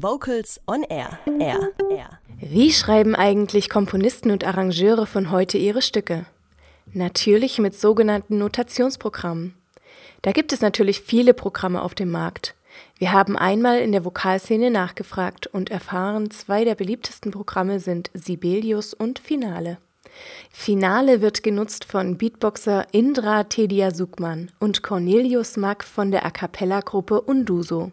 Vocals on Air. Air. Air. Wie schreiben eigentlich Komponisten und Arrangeure von heute ihre Stücke? Natürlich mit sogenannten Notationsprogrammen. Da gibt es natürlich viele Programme auf dem Markt. Wir haben einmal in der Vokalszene nachgefragt und erfahren, zwei der beliebtesten Programme sind Sibelius und Finale. Finale wird genutzt von Beatboxer Indra Tedia Sukman und Cornelius Mack von der A cappella-Gruppe Unduso.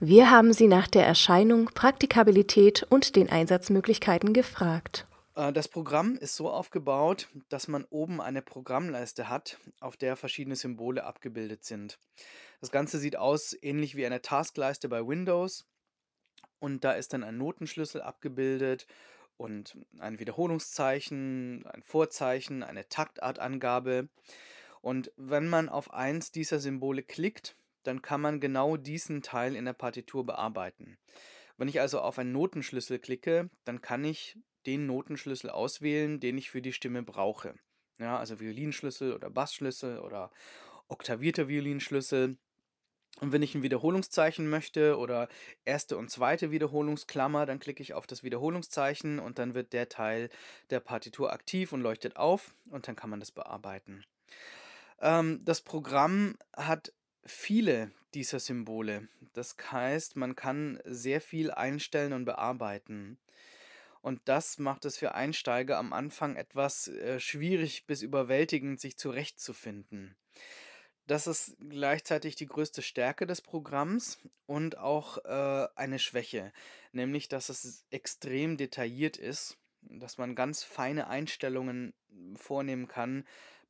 Wir haben sie nach der Erscheinung, Praktikabilität und den Einsatzmöglichkeiten gefragt. Äh, das Programm ist so aufgebaut, dass man oben eine Programmleiste hat, auf der verschiedene Symbole abgebildet sind. Das Ganze sieht aus ähnlich wie eine Taskleiste bei Windows und da ist dann ein Notenschlüssel abgebildet und ein Wiederholungszeichen, ein Vorzeichen, eine Taktartangabe. Und wenn man auf eins dieser Symbole klickt, dann kann man genau diesen Teil in der Partitur bearbeiten. Wenn ich also auf einen Notenschlüssel klicke, dann kann ich den Notenschlüssel auswählen, den ich für die Stimme brauche. Ja, also Violinschlüssel oder Bassschlüssel oder oktavierter Violinschlüssel. Und wenn ich ein Wiederholungszeichen möchte oder erste und zweite Wiederholungsklammer, dann klicke ich auf das Wiederholungszeichen und dann wird der Teil der Partitur aktiv und leuchtet auf und dann kann man das bearbeiten. Ähm, das Programm hat viele dieser Symbole. Das heißt, man kann sehr viel einstellen und bearbeiten. Und das macht es für Einsteiger am Anfang etwas äh, schwierig bis überwältigend, sich zurechtzufinden. Das ist gleichzeitig die größte Stärke des Programms und auch äh, eine Schwäche, nämlich dass es extrem detailliert ist, dass man ganz feine Einstellungen vornehmen kann,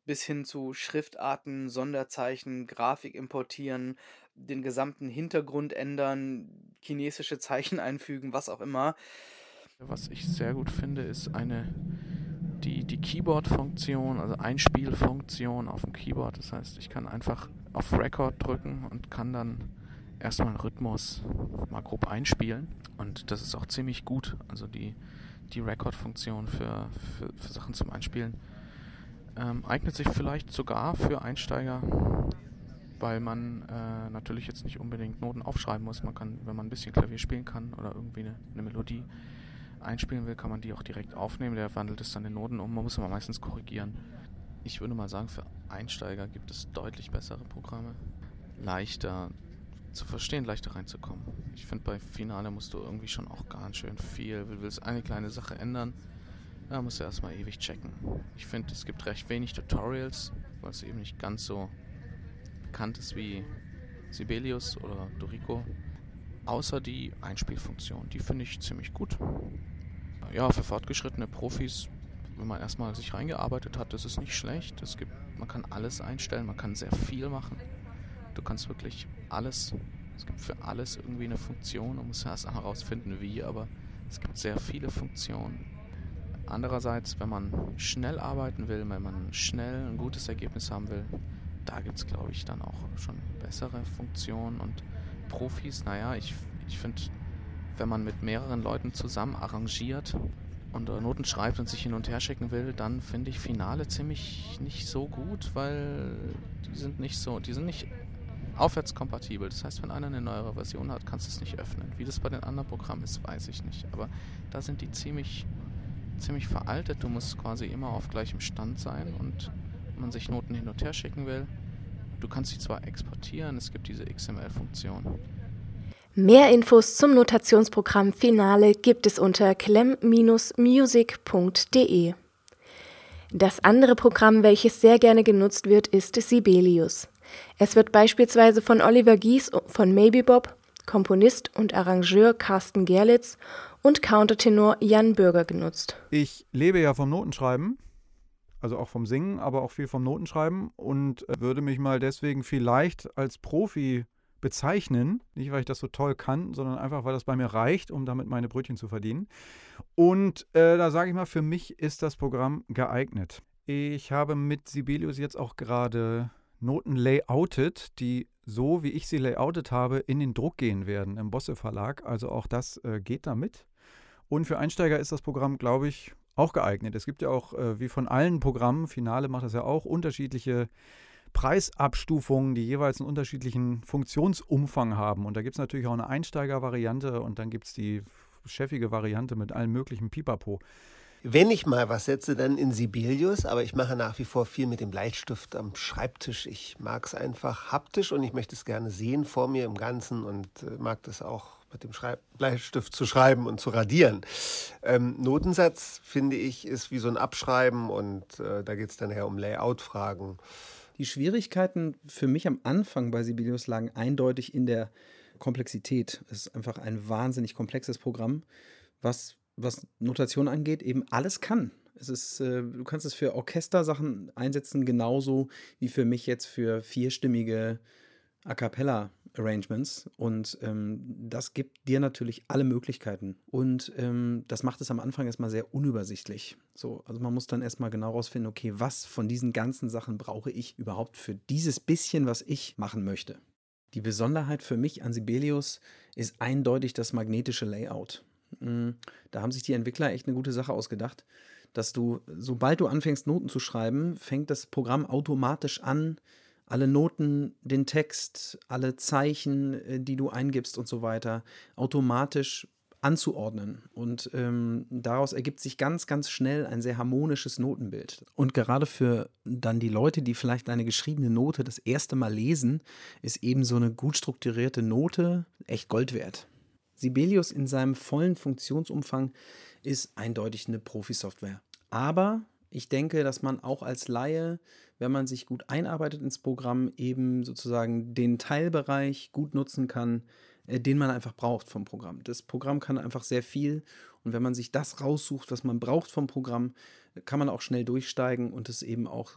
bis hin zu Schriftarten, Sonderzeichen, Grafik importieren, den gesamten Hintergrund ändern, chinesische Zeichen einfügen, was auch immer. Was ich sehr gut finde, ist eine die, die Keyboard-Funktion, also Einspielfunktion auf dem Keyboard. Das heißt, ich kann einfach auf Record drücken und kann dann erstmal einen Rhythmus mal grob einspielen. Und das ist auch ziemlich gut. Also die, die Record-Funktion für, für, für, Sachen zum Einspielen ähm, eignet sich vielleicht sogar für Einsteiger, weil man äh, natürlich jetzt nicht unbedingt Noten aufschreiben muss. Man kann, wenn man ein bisschen Klavier spielen kann oder irgendwie eine, eine Melodie, einspielen will, kann man die auch direkt aufnehmen. Der wandelt es dann in Noten um. Man muss aber meistens korrigieren. Ich würde mal sagen, für Einsteiger gibt es deutlich bessere Programme. Leichter zu verstehen, leichter reinzukommen. Ich finde, bei Finale musst du irgendwie schon auch ganz schön viel. Du willst eine kleine Sache ändern, da musst du erstmal ewig checken. Ich finde, es gibt recht wenig Tutorials, weil es eben nicht ganz so bekannt ist wie Sibelius oder Dorico. Außer die Einspielfunktion. Die finde ich ziemlich gut. Ja, für fortgeschrittene Profis, wenn man erstmal sich reingearbeitet hat, ist es nicht schlecht. Es gibt, man kann alles einstellen, man kann sehr viel machen. Du kannst wirklich alles, es gibt für alles irgendwie eine Funktion. Man muss erst herausfinden, wie, aber es gibt sehr viele Funktionen. Andererseits, wenn man schnell arbeiten will, wenn man schnell ein gutes Ergebnis haben will, da gibt es, glaube ich, dann auch schon bessere Funktionen und Profis, naja, ich, ich finde, wenn man mit mehreren Leuten zusammen arrangiert und Noten schreibt und sich hin und her schicken will, dann finde ich Finale ziemlich nicht so gut, weil die sind nicht so, die sind nicht aufwärtskompatibel. Das heißt, wenn einer eine neuere Version hat, kannst du es nicht öffnen. Wie das bei den anderen Programmen ist, weiß ich nicht. Aber da sind die ziemlich, ziemlich veraltet. Du musst quasi immer auf gleichem Stand sein und wenn man sich Noten hin und her schicken will, Du kannst sie zwar exportieren, es gibt diese XML-Funktion. Mehr Infos zum Notationsprogramm Finale gibt es unter clem-music.de. Das andere Programm, welches sehr gerne genutzt wird, ist Sibelius. Es wird beispielsweise von Oliver Gies von Maybe Bob, Komponist und Arrangeur Carsten Gerlitz und Countertenor Jan Bürger genutzt. Ich lebe ja vom Notenschreiben also auch vom Singen, aber auch viel vom Notenschreiben und äh, würde mich mal deswegen vielleicht als Profi bezeichnen. Nicht, weil ich das so toll kann, sondern einfach, weil das bei mir reicht, um damit meine Brötchen zu verdienen. Und äh, da sage ich mal, für mich ist das Programm geeignet. Ich habe mit Sibelius jetzt auch gerade Noten layoutet, die so, wie ich sie layoutet habe, in den Druck gehen werden im Bosse Verlag. Also auch das äh, geht damit. Und für Einsteiger ist das Programm, glaube ich, auch geeignet. Es gibt ja auch, äh, wie von allen Programmen, Finale macht das ja auch, unterschiedliche Preisabstufungen, die jeweils einen unterschiedlichen Funktionsumfang haben. Und da gibt es natürlich auch eine Einsteigervariante und dann gibt es die chefige Variante mit allen möglichen Pipapo. Wenn ich mal was setze, dann in Sibelius, aber ich mache nach wie vor viel mit dem Bleistift am Schreibtisch. Ich mag es einfach haptisch und ich möchte es gerne sehen vor mir im Ganzen und äh, mag das auch mit dem Schreib Bleistift zu schreiben und zu radieren. Ähm, Notensatz, finde ich, ist wie so ein Abschreiben und äh, da geht es dann eher um Layout-Fragen. Die Schwierigkeiten für mich am Anfang bei Sibelius lagen eindeutig in der Komplexität. Es ist einfach ein wahnsinnig komplexes Programm, was was Notation angeht, eben alles kann. Es ist, äh, du kannst es für Orchestersachen einsetzen, genauso wie für mich jetzt für vierstimmige A cappella Arrangements. Und ähm, das gibt dir natürlich alle Möglichkeiten. Und ähm, das macht es am Anfang erstmal sehr unübersichtlich. So, also man muss dann erstmal genau rausfinden, okay, was von diesen ganzen Sachen brauche ich überhaupt für dieses bisschen, was ich machen möchte. Die Besonderheit für mich an Sibelius ist eindeutig das magnetische Layout. Mm, da haben sich die Entwickler echt eine gute Sache ausgedacht, dass du, sobald du anfängst, Noten zu schreiben, fängt das Programm automatisch an, alle Noten, den Text, alle Zeichen, äh, die du eingibst und so weiter, automatisch anzuordnen. Und ähm, daraus ergibt sich ganz, ganz schnell ein sehr harmonisches Notenbild. Und gerade für dann die Leute, die vielleicht eine geschriebene Note das erste Mal lesen, ist eben so eine gut strukturierte Note echt Gold wert. Sibelius in seinem vollen Funktionsumfang ist eindeutig eine Profi-Software. Aber ich denke, dass man auch als Laie, wenn man sich gut einarbeitet ins Programm, eben sozusagen den Teilbereich gut nutzen kann, äh, den man einfach braucht vom Programm. Das Programm kann einfach sehr viel und wenn man sich das raussucht, was man braucht vom Programm, kann man auch schnell durchsteigen und es eben auch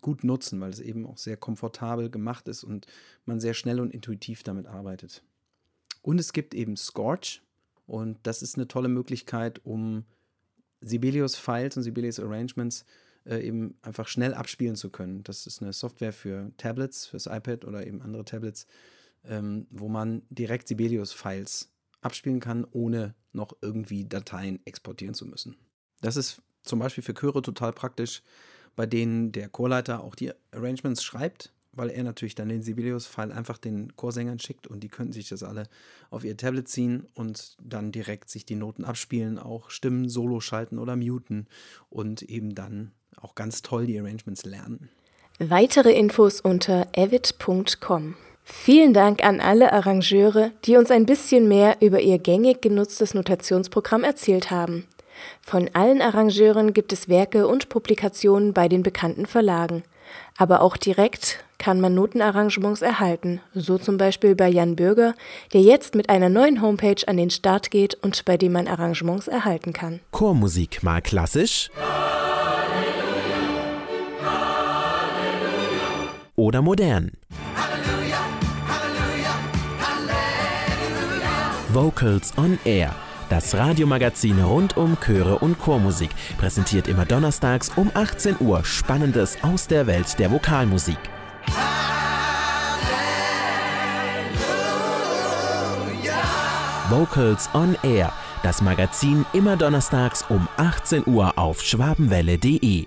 gut nutzen, weil es eben auch sehr komfortabel gemacht ist und man sehr schnell und intuitiv damit arbeitet. Und es gibt eben Scorch. Und das ist eine tolle Möglichkeit, um Sibelius-Files und Sibelius Arrangements äh, eben einfach schnell abspielen zu können. Das ist eine Software für Tablets, fürs iPad oder eben andere Tablets, ähm, wo man direkt Sibelius-Files abspielen kann, ohne noch irgendwie Dateien exportieren zu müssen. Das ist zum Beispiel für Chöre total praktisch, bei denen der Chorleiter auch die Arrangements schreibt weil er natürlich dann den Sibelius-File einfach den Chorsängern schickt und die könnten sich das alle auf ihr Tablet ziehen und dann direkt sich die Noten abspielen, auch Stimmen solo schalten oder muten und eben dann auch ganz toll die Arrangements lernen. Weitere Infos unter avid.com. Vielen Dank an alle Arrangeure, die uns ein bisschen mehr über ihr gängig genutztes Notationsprogramm erzählt haben. Von allen Arrangeuren gibt es Werke und Publikationen bei den bekannten Verlagen. Aber auch direkt kann man Notenarrangements erhalten, so zum Beispiel bei Jan Bürger, der jetzt mit einer neuen Homepage an den Start geht und bei dem man Arrangements erhalten kann. Chormusik mal klassisch oder modern. Vocals on Air das Radiomagazin rund um Chöre und Chormusik präsentiert immer donnerstags um 18 Uhr Spannendes aus der Welt der Vokalmusik. Vocals on Air, das Magazin immer donnerstags um 18 Uhr auf schwabenwelle.de.